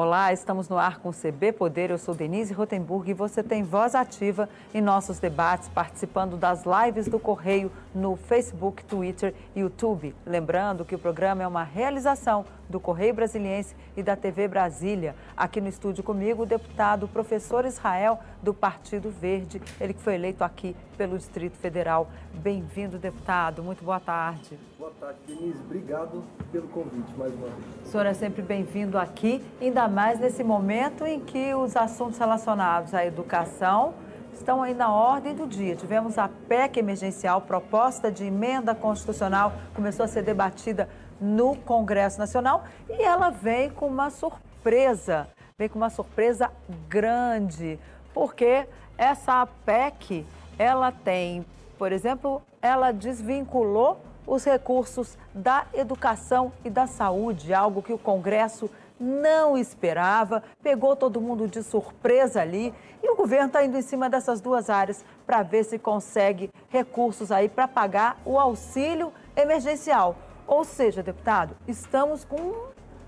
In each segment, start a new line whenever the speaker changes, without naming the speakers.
Olá, estamos no ar com o CB Poder. Eu sou Denise Rotenburg e você tem voz ativa em nossos debates, participando das lives do Correio no Facebook, Twitter e YouTube. Lembrando que o programa é uma realização do Correio Brasiliense e da TV Brasília. Aqui no estúdio comigo, o deputado professor Israel, do Partido Verde, ele que foi eleito aqui pelo Distrito Federal. Bem-vindo, deputado. Muito boa tarde.
Boa tarde, Denise. Obrigado pelo convite mais uma vez.
O senhor é sempre bem-vindo aqui, ainda mais nesse momento em que os assuntos relacionados à educação estão aí na ordem do dia. Tivemos a PEC emergencial, proposta de emenda constitucional, começou a ser debatida no Congresso Nacional e ela vem com uma surpresa, vem com uma surpresa grande, porque essa PEC, ela tem, por exemplo, ela desvinculou os recursos da educação e da saúde, algo que o Congresso não esperava, pegou todo mundo de surpresa ali e o governo está indo em cima dessas duas áreas para ver se consegue recursos aí para pagar o auxílio emergencial. Ou seja, deputado, estamos com um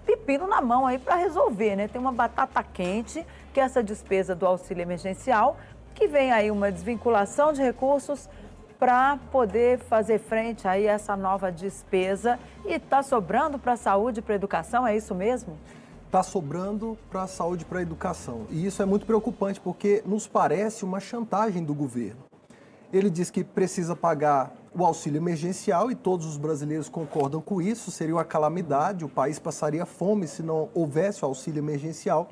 pepino na mão aí para resolver, né? Tem uma batata quente, que é essa despesa do auxílio emergencial, que vem aí uma desvinculação de recursos para poder fazer frente aí a essa nova despesa. E está sobrando para a saúde e para a educação, é isso mesmo?
Está sobrando para a saúde e para a educação. E isso é muito preocupante porque nos parece uma chantagem do governo. Ele diz que precisa pagar o auxílio emergencial e todos os brasileiros concordam com isso. Seria uma calamidade, o país passaria fome se não houvesse o auxílio emergencial.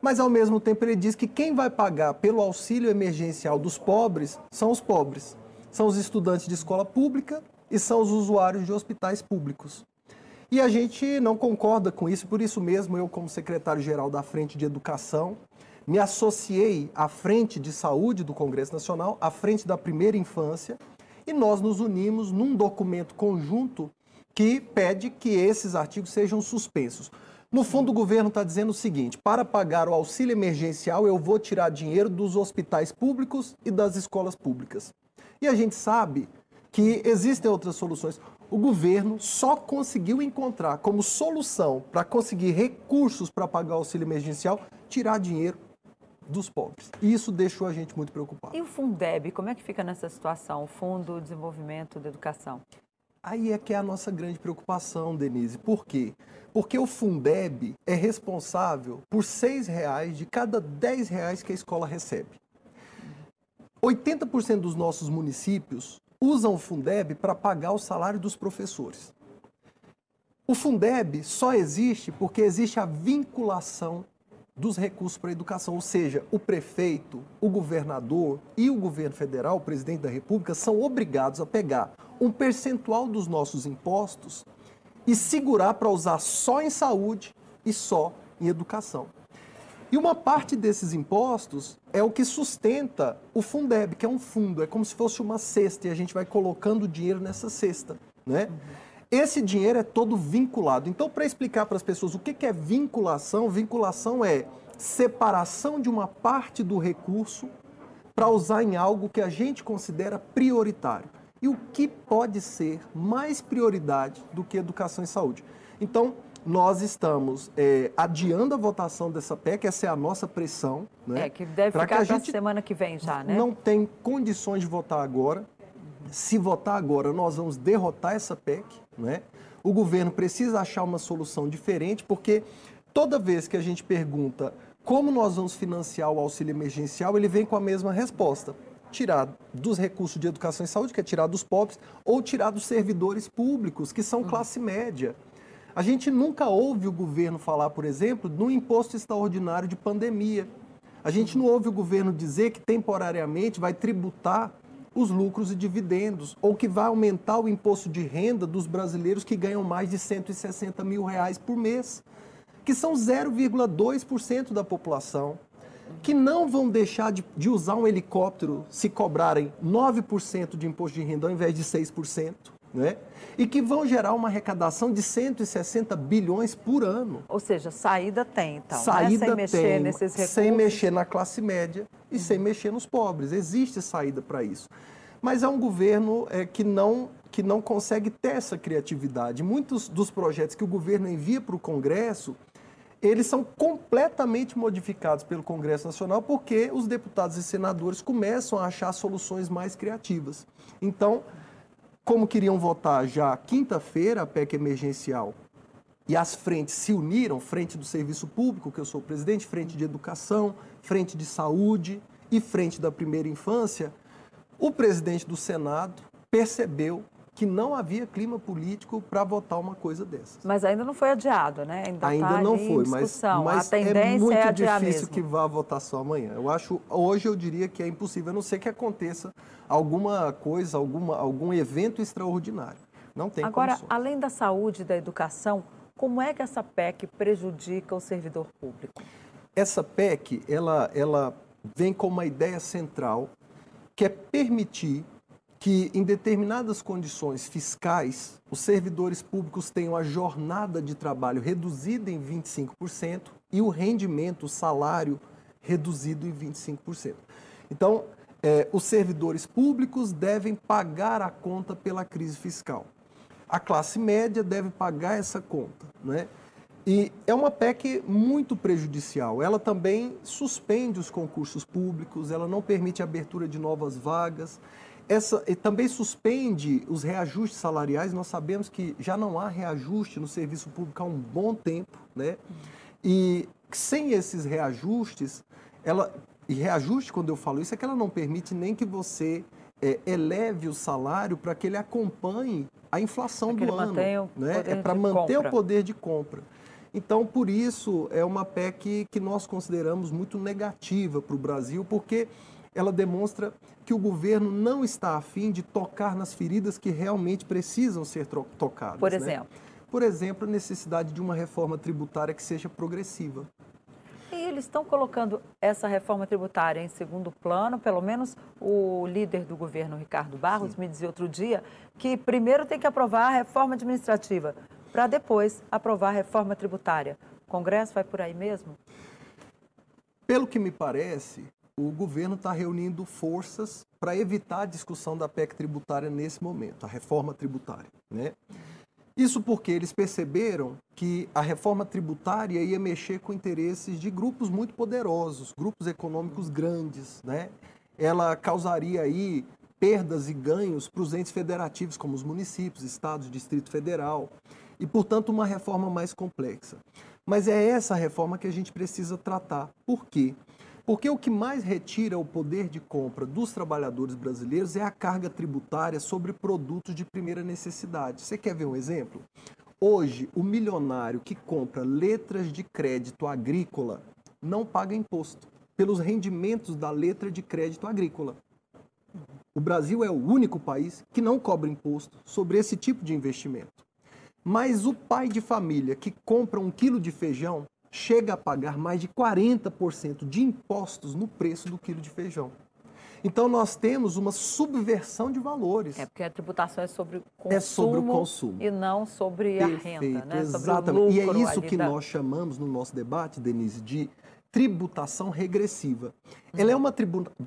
Mas, ao mesmo tempo, ele diz que quem vai pagar pelo auxílio emergencial dos pobres são os pobres são os estudantes de escola pública e são os usuários de hospitais públicos. E a gente não concorda com isso, por isso mesmo eu, como secretário-geral da Frente de Educação, me associei à Frente de Saúde do Congresso Nacional, à Frente da Primeira Infância, e nós nos unimos num documento conjunto que pede que esses artigos sejam suspensos. No fundo, o governo está dizendo o seguinte: para pagar o auxílio emergencial, eu vou tirar dinheiro dos hospitais públicos e das escolas públicas. E a gente sabe que existem outras soluções. O governo só conseguiu encontrar como solução para conseguir recursos para pagar o auxílio emergencial tirar dinheiro dos pobres. E isso deixou a gente muito preocupado.
E o Fundeb, como é que fica nessa situação, o Fundo de Desenvolvimento da Educação?
Aí é que é a nossa grande preocupação, Denise. Por quê? Porque o Fundeb é responsável por seis reais de cada dez reais que a escola recebe. 80% dos nossos municípios usam o Fundeb para pagar o salário dos professores. O Fundeb só existe porque existe a vinculação dos recursos para a educação, ou seja, o prefeito, o governador e o governo federal, o presidente da República, são obrigados a pegar um percentual dos nossos impostos e segurar para usar só em saúde e só em educação. E uma parte desses impostos é o que sustenta o Fundeb, que é um fundo, é como se fosse uma cesta e a gente vai colocando dinheiro nessa cesta, né? Uhum. Esse dinheiro é todo vinculado. Então, para explicar para as pessoas o que é vinculação, vinculação é separação de uma parte do recurso para usar em algo que a gente considera prioritário. E o que pode ser mais prioridade do que educação e saúde? Então, nós estamos é, adiando a votação dessa PEC, essa é a nossa pressão. Né,
é, que deve ficar para a semana que vem já, né?
Não tem condições de votar agora. Se votar agora, nós vamos derrotar essa PEC. Né? O governo precisa achar uma solução diferente, porque toda vez que a gente pergunta como nós vamos financiar o auxílio emergencial, ele vem com a mesma resposta tirar dos recursos de educação e saúde, que é tirar dos pobres, ou tirar dos servidores públicos, que são classe média. A gente nunca ouve o governo falar, por exemplo, no imposto extraordinário de pandemia. A gente não ouve o governo dizer que temporariamente vai tributar os lucros e dividendos, ou que vai aumentar o imposto de renda dos brasileiros que ganham mais de 160 mil reais por mês, que são 0,2% da população, que não vão deixar de, de, usar um helicóptero se cobrarem 9% de imposto de renda ao invés de 6% né? e que vão gerar uma arrecadação de 160 bilhões por ano.
Ou seja, saída tem, então,
saída
né? sem mexer
tem,
nesses recursos.
Sem mexer na classe média e uhum. sem mexer nos pobres. Existe saída para isso. Mas é um governo é, que, não, que não consegue ter essa criatividade. Muitos dos projetos que o governo envia para o Congresso, eles são completamente modificados pelo Congresso Nacional porque os deputados e senadores começam a achar soluções mais criativas. Então, como queriam votar já quinta-feira a PEC emergencial? E as frentes se uniram, frente do serviço público, que eu sou presidente, frente de educação, frente de saúde e frente da primeira infância, o presidente do Senado percebeu que não havia clima político para votar uma coisa dessas.
Mas ainda não foi adiado, né?
Ainda, ainda tá não foi, mas, mas
a tendência
é muito
é
difícil
mesmo.
que vá votar só amanhã. Eu acho, hoje eu diria que é impossível, a não ser que aconteça alguma coisa, alguma, algum evento extraordinário. Não tem
Agora,
condições.
além da saúde e da educação, como é que essa PEC prejudica o servidor público?
Essa PEC, ela, ela vem com uma ideia central, que é permitir que, em determinadas condições fiscais, os servidores públicos tenham a jornada de trabalho reduzida em 25% e o rendimento, o salário, reduzido em 25%. Então, é, os servidores públicos devem pagar a conta pela crise fiscal. A classe média deve pagar essa conta. Né? E é uma PEC muito prejudicial. Ela também suspende os concursos públicos, ela não permite a abertura de novas vagas, essa, e também suspende os reajustes salariais. Nós sabemos que já não há reajuste no serviço público há um bom tempo, né? E sem esses reajustes, ela e reajuste, quando eu falo isso, é que ela não permite nem que você é, eleve o salário para que ele acompanhe a inflação
é
do ano.
Né?
É para manter compra. o poder de compra. Então, por isso, é uma PEC que nós consideramos muito negativa para o Brasil, porque ela demonstra que o governo não está afim de tocar nas feridas que realmente precisam ser tocadas.
Por
né?
exemplo?
Né? Por exemplo, a necessidade de uma reforma tributária que seja progressiva.
E eles estão colocando essa reforma tributária em segundo plano, pelo menos o líder do governo, Ricardo Barros, Sim. me dizia outro dia que primeiro tem que aprovar a reforma administrativa, para depois aprovar a reforma tributária. O Congresso vai por aí mesmo?
Pelo que me parece, o governo está reunindo forças para evitar a discussão da PEC tributária nesse momento, a reforma tributária. Né? Isso porque eles perceberam que a reforma tributária ia mexer com interesses de grupos muito poderosos, grupos econômicos grandes. Né? Ela causaria aí perdas e ganhos para os entes federativos, como os municípios, estados, Distrito Federal, e, portanto, uma reforma mais complexa. Mas é essa reforma que a gente precisa tratar. Por quê? O que mais retira o poder de compra dos trabalhadores brasileiros é a carga tributária sobre produtos de primeira necessidade. Você quer ver um exemplo? Hoje, o milionário que compra letras de crédito agrícola não paga imposto pelos rendimentos da letra de crédito agrícola. O Brasil é o único país que não cobra imposto sobre esse tipo de investimento. Mas o pai de família que compra um quilo de feijão chega a pagar mais de 40% de impostos no preço do quilo de feijão. Então nós temos uma subversão de valores.
É porque a tributação é sobre o consumo,
é sobre o consumo.
e não sobre
Perfeito,
a renda, né?
Exatamente.
e
é isso que
da...
nós chamamos no nosso debate, Denise, de tributação regressiva. Ela é uma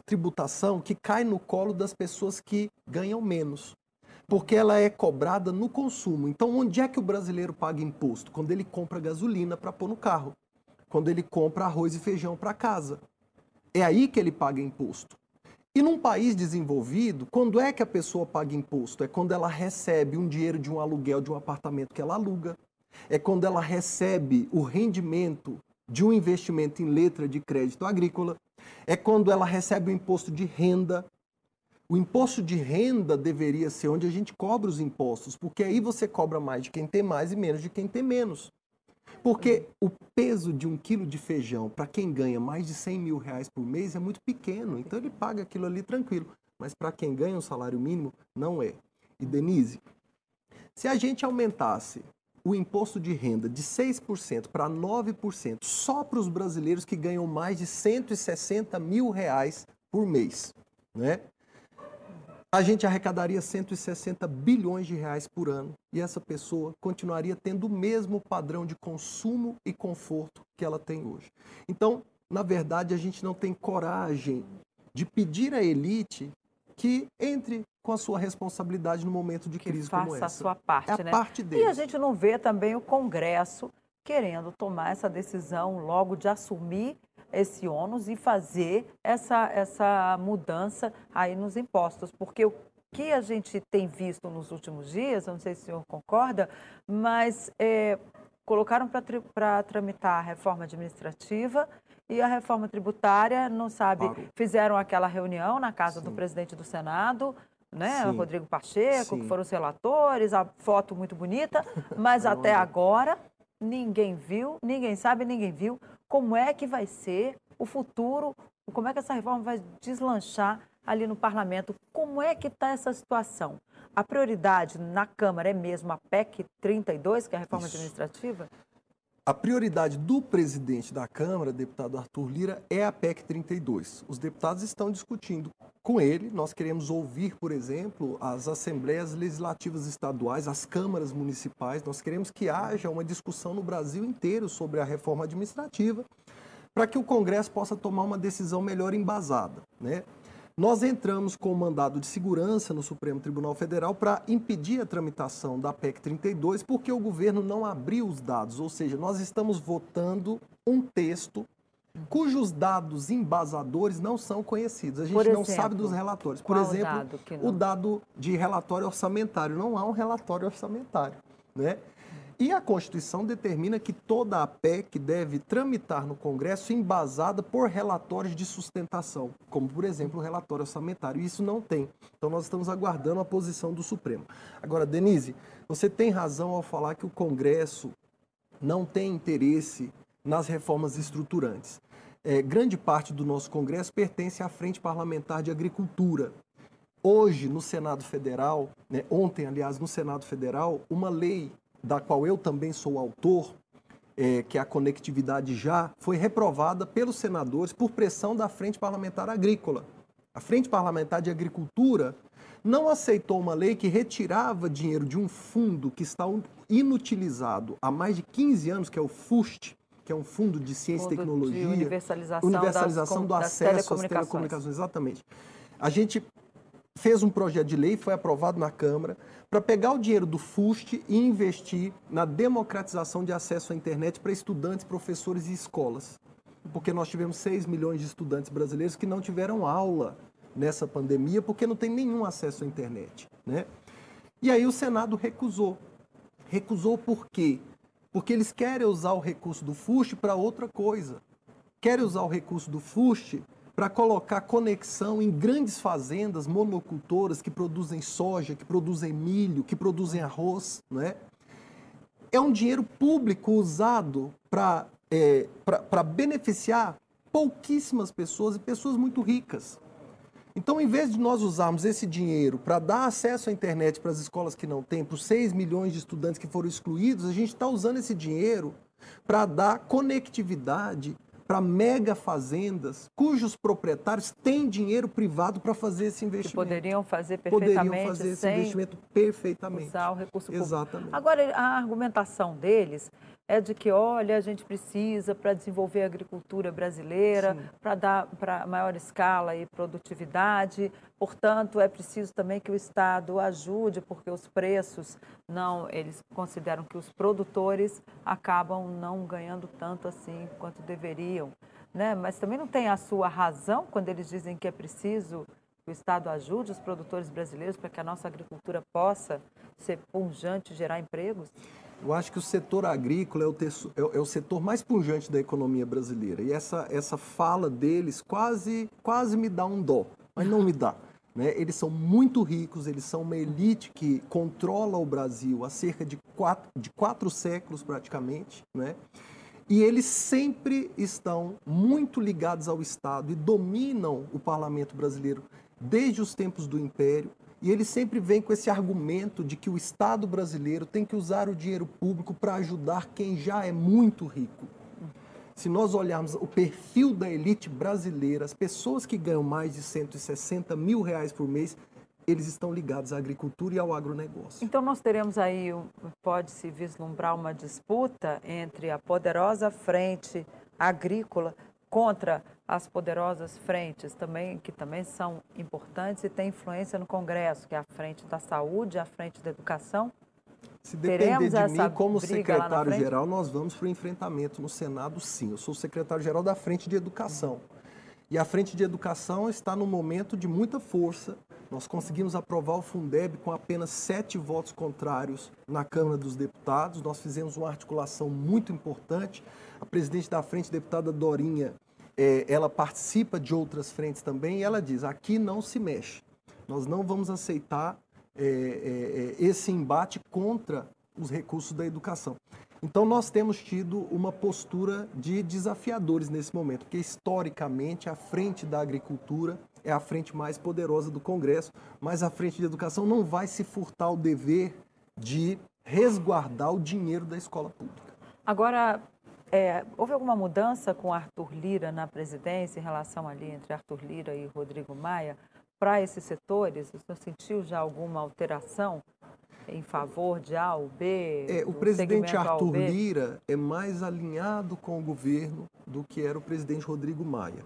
tributação que cai no colo das pessoas que ganham menos porque ela é cobrada no consumo. Então, onde é que o brasileiro paga imposto? Quando ele compra gasolina para pôr no carro, quando ele compra arroz e feijão para casa. É aí que ele paga imposto. E num país desenvolvido, quando é que a pessoa paga imposto? É quando ela recebe um dinheiro de um aluguel de um apartamento que ela aluga. É quando ela recebe o rendimento de um investimento em letra de crédito agrícola. É quando ela recebe o imposto de renda. O imposto de renda deveria ser onde a gente cobra os impostos, porque aí você cobra mais de quem tem mais e menos de quem tem menos. Porque o peso de um quilo de feijão para quem ganha mais de 100 mil reais por mês é muito pequeno, então ele paga aquilo ali tranquilo. Mas para quem ganha um salário mínimo, não é. E Denise, se a gente aumentasse o imposto de renda de 6% para 9% só para os brasileiros que ganham mais de 160 mil reais por mês, né? A gente arrecadaria 160 bilhões de reais por ano e essa pessoa continuaria tendo o mesmo padrão de consumo e conforto que ela tem hoje. Então, na verdade, a gente não tem coragem de pedir à elite que entre com a sua responsabilidade no momento de
que
crise
faça
como essa.
a sua parte,
é a
né?
parte deles.
E a gente não vê também o Congresso querendo tomar essa decisão logo de assumir esse ônus e fazer essa, essa mudança aí nos impostos, porque o que a gente tem visto nos últimos dias, não sei se o senhor concorda, mas é, colocaram para tramitar a reforma administrativa e a reforma tributária, não sabe, claro. fizeram aquela reunião na casa Sim. do presidente do Senado, né, Sim. Rodrigo Pacheco, Sim. que foram os relatores, a foto muito bonita, mas até agora ninguém viu, ninguém sabe, ninguém viu como é que vai ser o futuro, como é que essa reforma vai deslanchar ali no parlamento. Como é que está essa situação? A prioridade na Câmara é mesmo a PEC 32, que é a reforma Isso. administrativa?
A prioridade do presidente da Câmara, deputado Arthur Lira, é a PEC 32. Os deputados estão discutindo com ele. Nós queremos ouvir, por exemplo, as assembleias legislativas estaduais, as câmaras municipais. Nós queremos que haja uma discussão no Brasil inteiro sobre a reforma administrativa, para que o Congresso possa tomar uma decisão melhor embasada. Né? Nós entramos com o mandado de segurança no Supremo Tribunal Federal para impedir a tramitação da PEC 32, porque o governo não abriu os dados, ou seja, nós estamos votando um texto cujos dados embasadores não são conhecidos. A gente exemplo, não sabe dos relatórios. Por exemplo, dado o dado de relatório orçamentário. Não há um relatório orçamentário. Né? E a Constituição determina que toda a PEC deve tramitar no Congresso embasada por relatórios de sustentação, como, por exemplo, o relatório orçamentário. Isso não tem. Então, nós estamos aguardando a posição do Supremo. Agora, Denise, você tem razão ao falar que o Congresso não tem interesse nas reformas estruturantes. É, grande parte do nosso Congresso pertence à Frente Parlamentar de Agricultura. Hoje, no Senado Federal, né, ontem, aliás, no Senado Federal, uma lei da qual eu também sou autor, é, que é a conectividade já, foi reprovada pelos senadores por pressão da Frente Parlamentar Agrícola. A Frente Parlamentar de Agricultura não aceitou uma lei que retirava dinheiro de um fundo que está inutilizado há mais de 15 anos, que é o FUST, que é um fundo de ciência e tecnologia.
universalização,
universalização das, do acesso às telecomunicações. Exatamente. A gente fez um projeto de lei, foi aprovado na Câmara, para pegar o dinheiro do FUST e investir na democratização de acesso à internet para estudantes, professores e escolas. Porque nós tivemos 6 milhões de estudantes brasileiros que não tiveram aula nessa pandemia porque não tem nenhum acesso à internet. Né? E aí o Senado recusou. Recusou por quê? Porque eles querem usar o recurso do FUST para outra coisa. Querem usar o recurso do FUST para colocar conexão em grandes fazendas monocultoras que produzem soja, que produzem milho, que produzem arroz. Né? É um dinheiro público usado para é, beneficiar pouquíssimas pessoas e pessoas muito ricas. Então, em vez de nós usarmos esse dinheiro para dar acesso à internet para as escolas que não têm, para os 6 milhões de estudantes que foram excluídos, a gente está usando esse dinheiro para dar conectividade para mega fazendas cujos proprietários têm dinheiro privado para fazer esse investimento. Que
poderiam fazer perfeitamente
poderiam fazer esse investimento perfeitamente.
Usar o recurso
público. Exatamente.
Agora, a argumentação deles é de que, olha, a gente precisa para desenvolver a agricultura brasileira, para dar para maior escala e produtividade. Portanto, é preciso também que o Estado ajude, porque os preços não, eles consideram que os produtores acabam não ganhando tanto assim quanto deveriam. Né? Mas também não tem a sua razão quando eles dizem que é preciso que o Estado ajude os produtores brasileiros para que a nossa agricultura possa ser punjante e gerar empregos?
Eu acho que o setor agrícola é o, terço, é, é o, setor mais pujante da economia brasileira. E essa, essa fala deles quase, quase me dá um dó, mas não me dá. Né? Eles são muito ricos, eles são uma elite que controla o Brasil há cerca de quatro, de quatro séculos praticamente. Né? E eles sempre estão muito ligados ao Estado e dominam o parlamento brasileiro desde os tempos do Império. E ele sempre vem com esse argumento de que o Estado brasileiro tem que usar o dinheiro público para ajudar quem já é muito rico. Se nós olharmos o perfil da elite brasileira, as pessoas que ganham mais de 160 mil reais por mês, eles estão ligados à agricultura e ao agronegócio.
Então nós teremos aí, pode-se vislumbrar uma disputa entre a poderosa frente agrícola contra as poderosas frentes também, que também são importantes e têm influência no Congresso, que é a frente da saúde, a frente da educação?
Se depender de mim, como secretário-geral, nós vamos para o enfrentamento no Senado, sim. Eu sou secretário-geral da Frente de Educação. E a Frente de Educação está num momento de muita força. Nós conseguimos aprovar o Fundeb com apenas sete votos contrários na Câmara dos Deputados. Nós fizemos uma articulação muito importante. A presidente da Frente, deputada Dorinha, é, ela participa de outras frentes também e ela diz: aqui não se mexe. Nós não vamos aceitar é, é, é, esse embate contra os recursos da educação. Então, nós temos tido uma postura de desafiadores nesse momento, porque historicamente a frente da agricultura é a frente mais poderosa do Congresso, mas a frente de educação não vai se furtar o dever de resguardar o dinheiro da escola pública.
Agora, é, houve alguma mudança com Arthur Lira na presidência em relação ali entre Arthur Lira e Rodrigo Maia? para esses setores? O senhor sentiu já alguma alteração em favor de A ou B?
É, o presidente Arthur Lira é mais alinhado com o governo do que era o presidente Rodrigo Maia.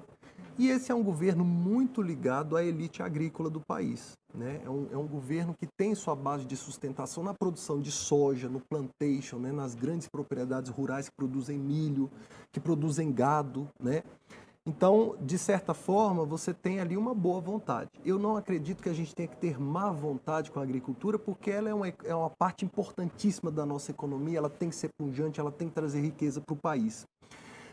E esse é um governo muito ligado à elite agrícola do país. Né? É, um, é um governo que tem sua base de sustentação na produção de soja, no plantation, né? nas grandes propriedades rurais que produzem milho, que produzem gado. Né? Então, de certa forma, você tem ali uma boa vontade. Eu não acredito que a gente tenha que ter má vontade com a agricultura, porque ela é uma, é uma parte importantíssima da nossa economia, ela tem que ser pungente, ela tem que trazer riqueza para o país.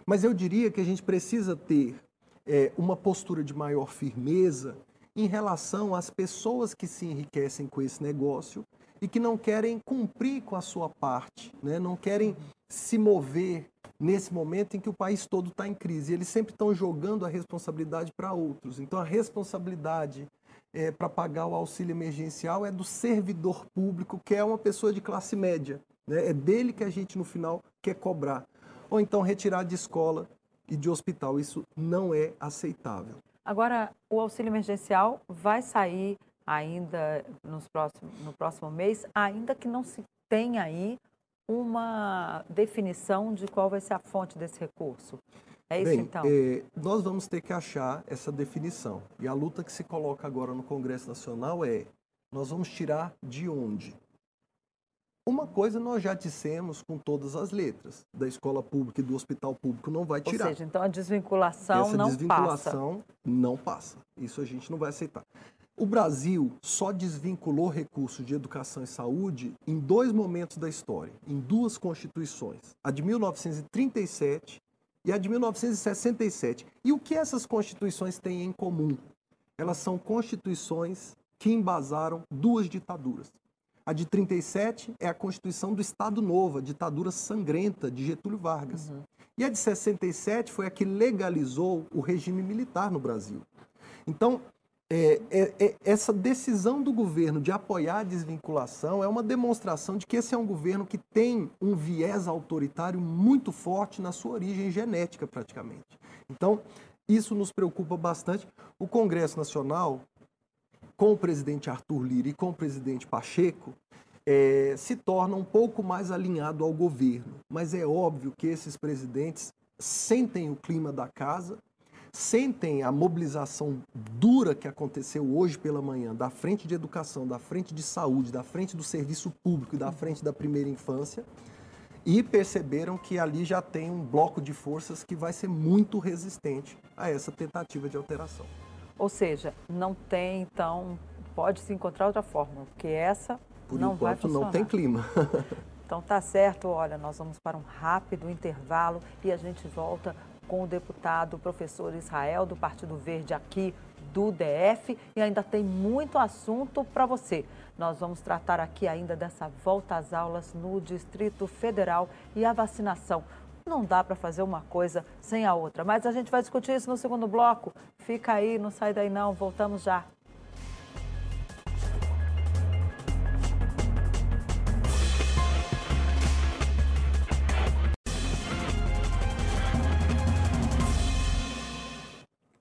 Mas eu diria que a gente precisa ter é, uma postura de maior firmeza em relação às pessoas que se enriquecem com esse negócio e que não querem cumprir com a sua parte, né? não querem se mover nesse momento em que o país todo está em crise. Eles sempre estão jogando a responsabilidade para outros. Então, a responsabilidade é, para pagar o auxílio emergencial é do servidor público, que é uma pessoa de classe média. Né? É dele que a gente, no final, quer cobrar. Ou então retirar de escola e de hospital. Isso não é aceitável.
Agora, o auxílio emergencial vai sair ainda nos próximos, no próximo mês, ainda que não se tenha aí uma definição de qual vai ser a fonte desse recurso. É isso
Bem,
então?
É, nós vamos ter que achar essa definição. E a luta que se coloca agora no Congresso Nacional é: nós vamos tirar de onde? Uma coisa nós já dissemos com todas as letras: da escola pública e do hospital público não vai tirar.
Ou seja, então a desvinculação
Essa
não
desvinculação
passa.
não passa. Isso a gente não vai aceitar. O Brasil só desvinculou recursos de educação e saúde em dois momentos da história, em duas constituições, a de 1937 e a de 1967. E o que essas constituições têm em comum? Elas são constituições que embasaram duas ditaduras. A de 37 é a Constituição do Estado Novo, a ditadura sangrenta de Getúlio Vargas. Uhum. E a de 67 foi a que legalizou o regime militar no Brasil. Então, é, é, é, essa decisão do governo de apoiar a desvinculação é uma demonstração de que esse é um governo que tem um viés autoritário muito forte na sua origem genética, praticamente. Então, isso nos preocupa bastante. O Congresso Nacional, com o presidente Arthur Lira e com o presidente Pacheco, é, se torna um pouco mais alinhado ao governo. Mas é óbvio que esses presidentes sentem o clima da casa sentem a mobilização dura que aconteceu hoje pela manhã da frente de educação, da frente de saúde, da frente do serviço público e da frente da primeira infância e perceberam que ali já tem um bloco de forças que vai ser muito resistente a essa tentativa de alteração.
Ou seja, não tem, então, pode se encontrar outra fórmula, porque essa
Por
não vai funcionar.
não tem clima.
então tá certo, olha, nós vamos para um rápido intervalo e a gente volta com o deputado professor Israel, do Partido Verde aqui do DF. E ainda tem muito assunto para você. Nós vamos tratar aqui ainda dessa volta às aulas no Distrito Federal e a vacinação. Não dá para fazer uma coisa sem a outra, mas a gente vai discutir isso no segundo bloco. Fica aí, não sai daí não, voltamos já.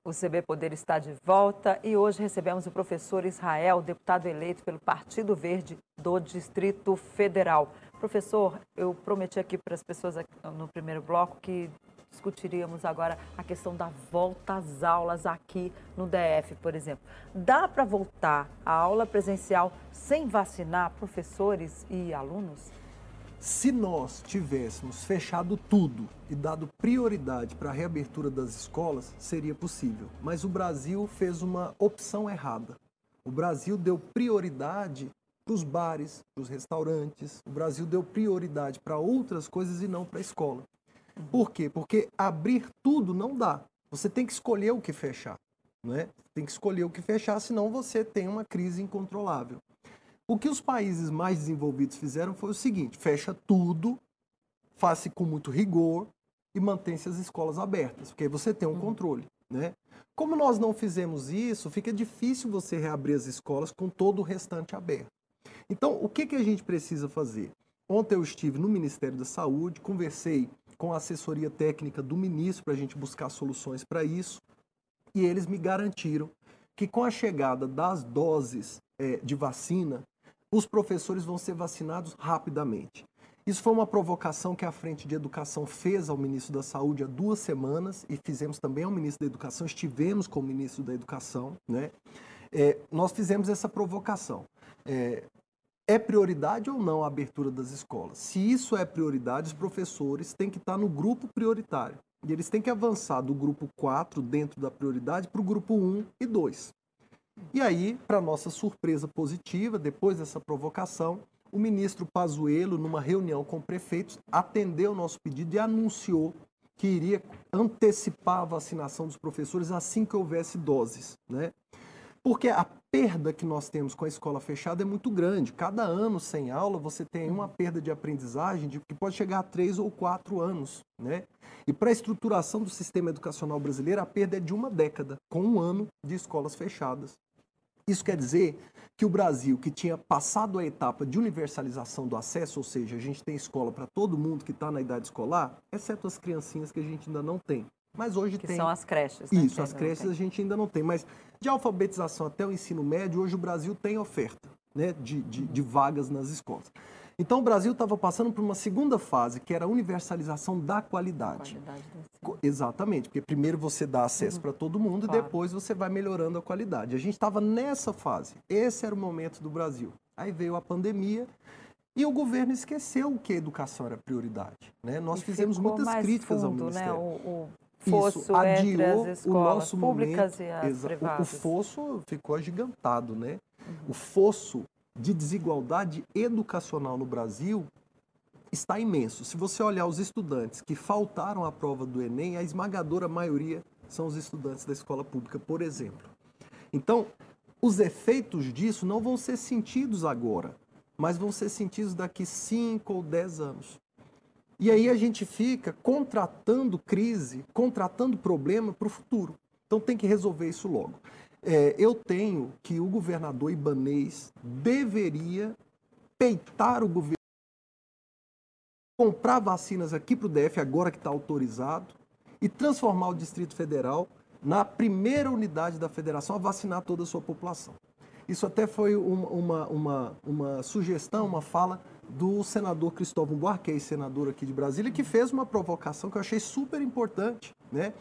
O CB Poder está de volta e hoje recebemos o professor Israel, deputado eleito pelo Partido Verde do Distrito Federal. Professor, eu prometi aqui para as pessoas no primeiro bloco que discutiríamos agora a questão da volta às aulas aqui no DF, por exemplo. Dá para voltar à aula presencial sem vacinar professores e alunos?
Se nós tivéssemos fechado tudo e dado prioridade para a reabertura das escolas, seria possível. Mas o Brasil fez uma opção errada. O Brasil deu prioridade para os bares, para os restaurantes. O Brasil deu prioridade para outras coisas e não para a escola. Por quê? Porque abrir tudo não dá. Você tem que escolher o que fechar. Né? Tem que escolher o que fechar, senão você tem uma crise incontrolável. O que os países mais desenvolvidos fizeram foi o seguinte: fecha tudo, faça com muito rigor e mantém-se as escolas abertas, porque aí você tem um uhum. controle. Né? Como nós não fizemos isso, fica difícil você reabrir as escolas com todo o restante aberto. Então, o que, que a gente precisa fazer? Ontem eu estive no Ministério da Saúde, conversei com a assessoria técnica do ministro para a gente buscar soluções para isso, e eles me garantiram que com a chegada das doses é, de vacina, os professores vão ser vacinados rapidamente. Isso foi uma provocação que a Frente de Educação fez ao ministro da Saúde há duas semanas e fizemos também ao ministro da Educação, estivemos com o ministro da Educação, né? É, nós fizemos essa provocação. É, é prioridade ou não a abertura das escolas? Se isso é prioridade, os professores têm que estar no grupo prioritário. E eles têm que avançar do grupo 4, dentro da prioridade, para o grupo 1 e 2. E aí, para nossa surpresa positiva, depois dessa provocação, o ministro Pazuello, numa reunião com prefeitos, atendeu o nosso pedido e anunciou que iria antecipar a vacinação dos professores assim que houvesse doses, né? Porque a perda que nós temos com a escola fechada é muito grande. Cada ano sem aula, você tem uma perda de aprendizagem de, que pode chegar a três ou quatro anos. Né? E para a estruturação do sistema educacional brasileiro, a perda é de uma década, com um ano de escolas fechadas. Isso quer dizer que o Brasil, que tinha passado a etapa de universalização do acesso, ou seja, a gente tem escola para todo mundo que está na idade escolar, exceto as criancinhas que a gente ainda não tem. Mas hoje
que
tem.
são as creches. Né?
Isso, as creches a gente ainda não tem. Mas de alfabetização até o ensino médio, hoje o Brasil tem oferta né, de, de, de vagas nas escolas. Então o Brasil estava passando por uma segunda fase, que era a universalização da qualidade. qualidade Exatamente, porque primeiro você dá acesso uhum. para todo mundo claro. e depois você vai melhorando a qualidade. A gente estava nessa fase. Esse era o momento do Brasil. Aí veio a pandemia e o governo esqueceu que a educação era prioridade. Né? Nós e fizemos muitas críticas
fundo,
ao Ministério.
Né? O, o fosso Isso, adiou as escolas o nosso públicas momento, e as privadas.
O fosso ficou agigantado, né? Uhum. O fosso de desigualdade educacional no Brasil está imenso. Se você olhar os estudantes que faltaram à prova do Enem, a esmagadora maioria são os estudantes da escola pública, por exemplo. Então, os efeitos disso não vão ser sentidos agora, mas vão ser sentidos daqui 5 ou 10 anos. E aí a gente fica contratando crise, contratando problema para o futuro. Então tem que resolver isso logo. É, eu tenho que o governador Ibanês deveria peitar o governo, comprar vacinas aqui para o DF, agora que está autorizado, e transformar o Distrito Federal na primeira unidade da federação a vacinar toda a sua população. Isso até foi uma, uma, uma, uma sugestão, uma fala do senador Cristóvão Buarque, senador aqui de Brasília, que fez uma provocação que eu achei super importante. Né?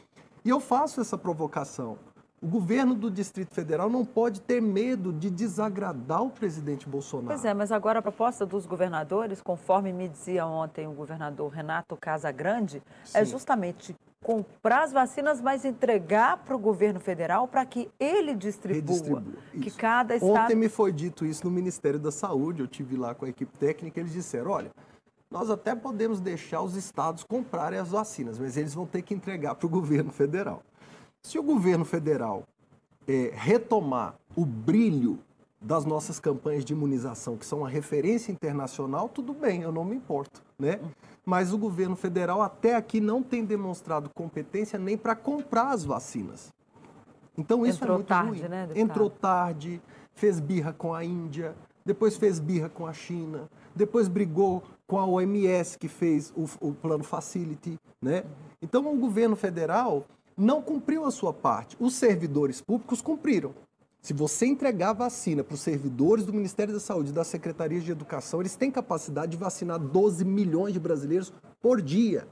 E eu faço essa provocação. O governo do Distrito Federal não pode ter medo de desagradar o presidente Bolsonaro.
Pois é, mas agora a proposta dos governadores, conforme me dizia ontem o governador Renato Casagrande, é Sim. é justamente comprar as vacinas, mas entregar para o governo federal para que ele distribua. Que cada estado...
Ontem me foi dito isso no Ministério da Saúde, eu tive lá com a equipe técnica, eles disseram, olha, nós até podemos deixar os estados comprarem as vacinas, mas eles vão ter que entregar para o governo federal. Se o governo federal é, retomar o brilho das nossas campanhas de imunização, que são uma referência internacional, tudo bem, eu não me importo, né? Mas o governo federal até aqui não tem demonstrado competência nem para comprar as vacinas. Então isso é
Entrou
é muito
tarde,
ruim.
Né,
Entrou tarde, fez birra com a Índia, depois fez birra com a China, depois brigou com a OMS que fez o, o plano Facility, né? Então o governo federal não cumpriu a sua parte. Os servidores públicos cumpriram. Se você entregar vacina para os servidores do Ministério da Saúde e das secretarias de educação, eles têm capacidade de vacinar 12 milhões de brasileiros por dia.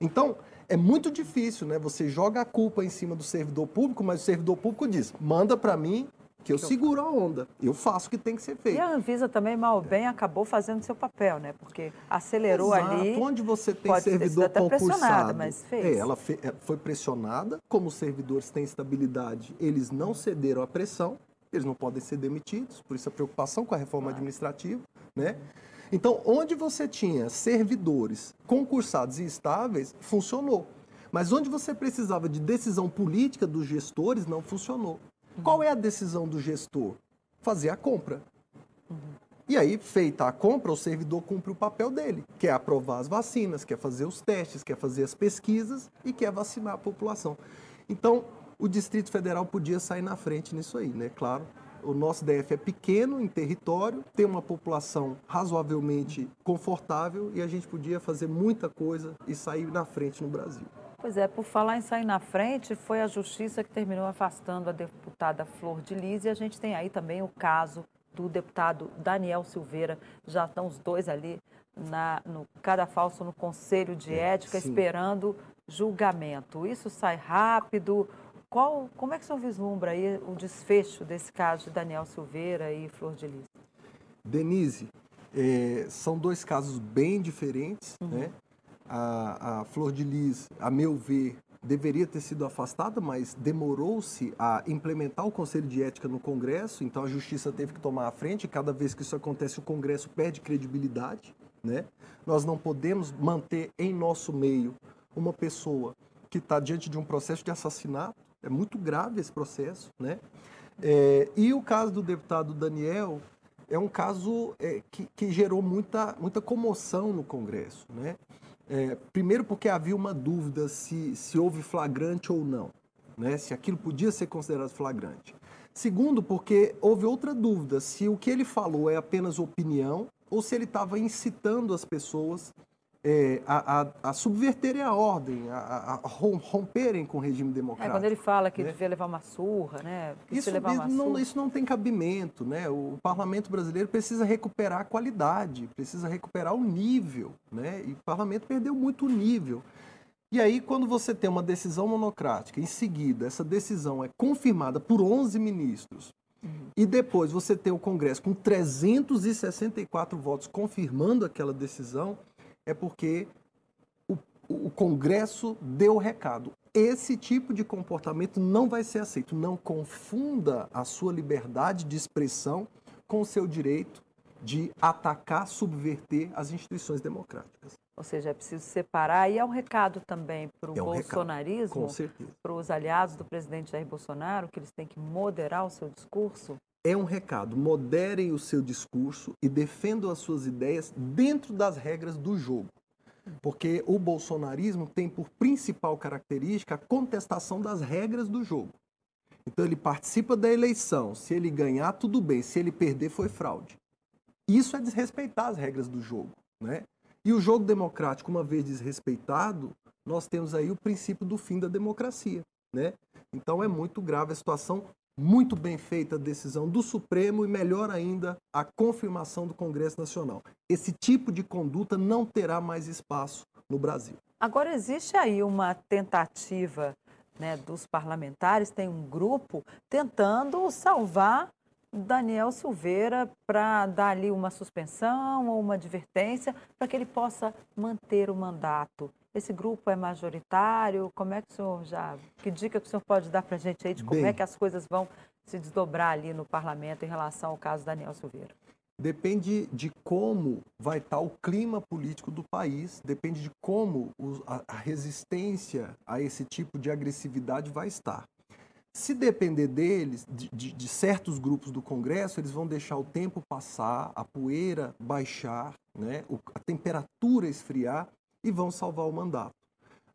Então, é muito difícil, né? Você joga a culpa em cima do servidor público, mas o servidor público diz: manda para mim que eu seguro a onda, eu faço o que tem que ser feito.
E a Anvisa também, mal ou bem, acabou fazendo seu papel, né? Porque acelerou
Exato.
ali.
Onde você tem servidor concursado,
mas fez.
É, ela é, foi pressionada, como os servidores têm estabilidade, eles não cederam à pressão, eles não podem ser demitidos, por isso a preocupação com a reforma claro. administrativa, né? Então, onde você tinha servidores concursados e estáveis, funcionou. Mas onde você precisava de decisão política dos gestores, não funcionou. Uhum. Qual é a decisão do gestor? Fazer a compra. Uhum. E aí, feita a compra, o servidor cumpre o papel dele, que é aprovar as vacinas, quer fazer os testes, quer fazer as pesquisas e quer vacinar a população. Então, o Distrito Federal podia sair na frente nisso aí, né? Claro, o nosso DF é pequeno em território, tem uma população razoavelmente confortável e a gente podia fazer muita coisa e sair na frente no Brasil.
Pois é, por falar em sair na frente, foi a justiça que terminou afastando a deputada Flor de Lis e a gente tem aí também o caso do deputado Daniel Silveira. Já estão os dois ali na, no cadafalso no Conselho de é, Ética esperando julgamento. Isso sai rápido? Qual, como é que o senhor vislumbra aí o desfecho desse caso de Daniel Silveira e Flor de Lis?
Denise, é, são dois casos bem diferentes, uhum. né? A, a Flor de Lis, a meu ver, deveria ter sido afastada, mas demorou-se a implementar o Conselho de Ética no Congresso, então a Justiça teve que tomar a frente. Cada vez que isso acontece, o Congresso perde credibilidade. Né? Nós não podemos manter em nosso meio uma pessoa que está diante de um processo de assassinato, é muito grave esse processo, né? É, e o caso do deputado Daniel é um caso é, que, que, gerou muita, muita comoção no Congresso, né? É, primeiro porque havia uma dúvida se, se houve flagrante ou não, né? Se aquilo podia ser considerado flagrante. Segundo, porque houve outra dúvida, se o que ele falou é apenas opinião ou se ele estava incitando as pessoas é, a, a, a, subverterem a ordem, a, a, romperem com o regime democrático.
É, quando ele fala que né? devia levar uma surra, né?
Isso,
levar
uma não, surra. isso não tem cabimento, né? O parlamento brasileiro precisa recuperar a qualidade, precisa recuperar o nível, né? E o parlamento perdeu muito o nível. E aí, quando você tem uma decisão monocrática, em seguida, essa decisão é confirmada por 11 ministros, uhum. e depois você tem o Congresso com 364 votos confirmando aquela decisão, é porque o, o Congresso deu o recado. Esse tipo de comportamento não vai ser aceito. Não confunda a sua liberdade de expressão com o seu direito de atacar, subverter as instituições democráticas.
Ou seja, é preciso separar. E é um recado também para o é um bolsonarismo, para os aliados do presidente Jair Bolsonaro, que eles têm que moderar o seu discurso?
É um recado: moderem o seu discurso e defendam as suas ideias dentro das regras do jogo. Porque o bolsonarismo tem por principal característica a contestação das regras do jogo. Então ele participa da eleição, se ele ganhar, tudo bem, se ele perder, foi fraude. Isso é desrespeitar as regras do jogo. Né? E o jogo democrático, uma vez desrespeitado, nós temos aí o princípio do fim da democracia. Né? Então é muito grave a situação muito bem feita a decisão do Supremo e, melhor ainda, a confirmação do Congresso Nacional. Esse tipo de conduta não terá mais espaço no Brasil.
Agora, existe aí uma tentativa né, dos parlamentares, tem um grupo tentando salvar Daniel Silveira para dar ali uma suspensão ou uma advertência para que ele possa manter o mandato. Esse grupo é majoritário? Como é que o senhor já. Que dica que o senhor pode dar para a gente aí de como Bem, é que as coisas vão se desdobrar ali no parlamento em relação ao caso Daniel Silveira?
Depende de como vai estar o clima político do país, depende de como a resistência a esse tipo de agressividade vai estar. Se depender deles, de, de, de, certos grupos do Congresso, eles vão deixar o tempo passar, a poeira baixar, né, a temperatura esfriar e vão salvar o mandato.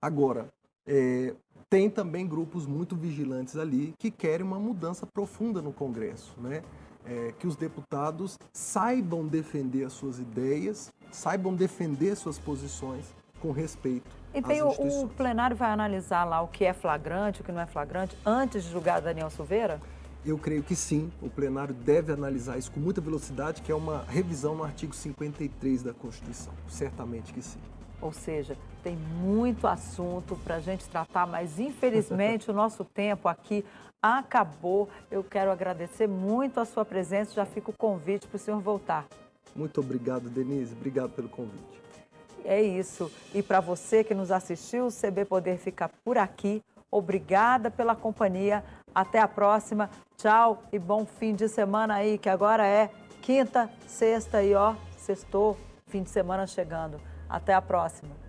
Agora, é, tem também grupos muito vigilantes ali que querem uma mudança profunda no Congresso, né? É, que os deputados saibam defender as suas ideias, saibam defender suas posições com respeito.
E tem o, o, plenário vai analisar lá o que é flagrante, o que não é flagrante, antes de julgar Daniel Silveira?
Eu creio que sim, o plenário deve analisar isso com muita velocidade, que é uma revisão no artigo 53 da Constituição. Certamente que sim.
Ou seja, tem muito assunto para a gente tratar, mas infelizmente o nosso tempo aqui acabou. Eu quero agradecer muito a sua presença, já fica o convite para o senhor voltar.
Muito obrigado, Denise. Obrigado pelo convite.
É isso. E para você que nos assistiu, o CB Poder fica por aqui. Obrigada pela companhia. Até a próxima. Tchau e bom fim de semana aí, que agora é quinta, sexta e ó, sextou, fim de semana chegando. Até a próxima.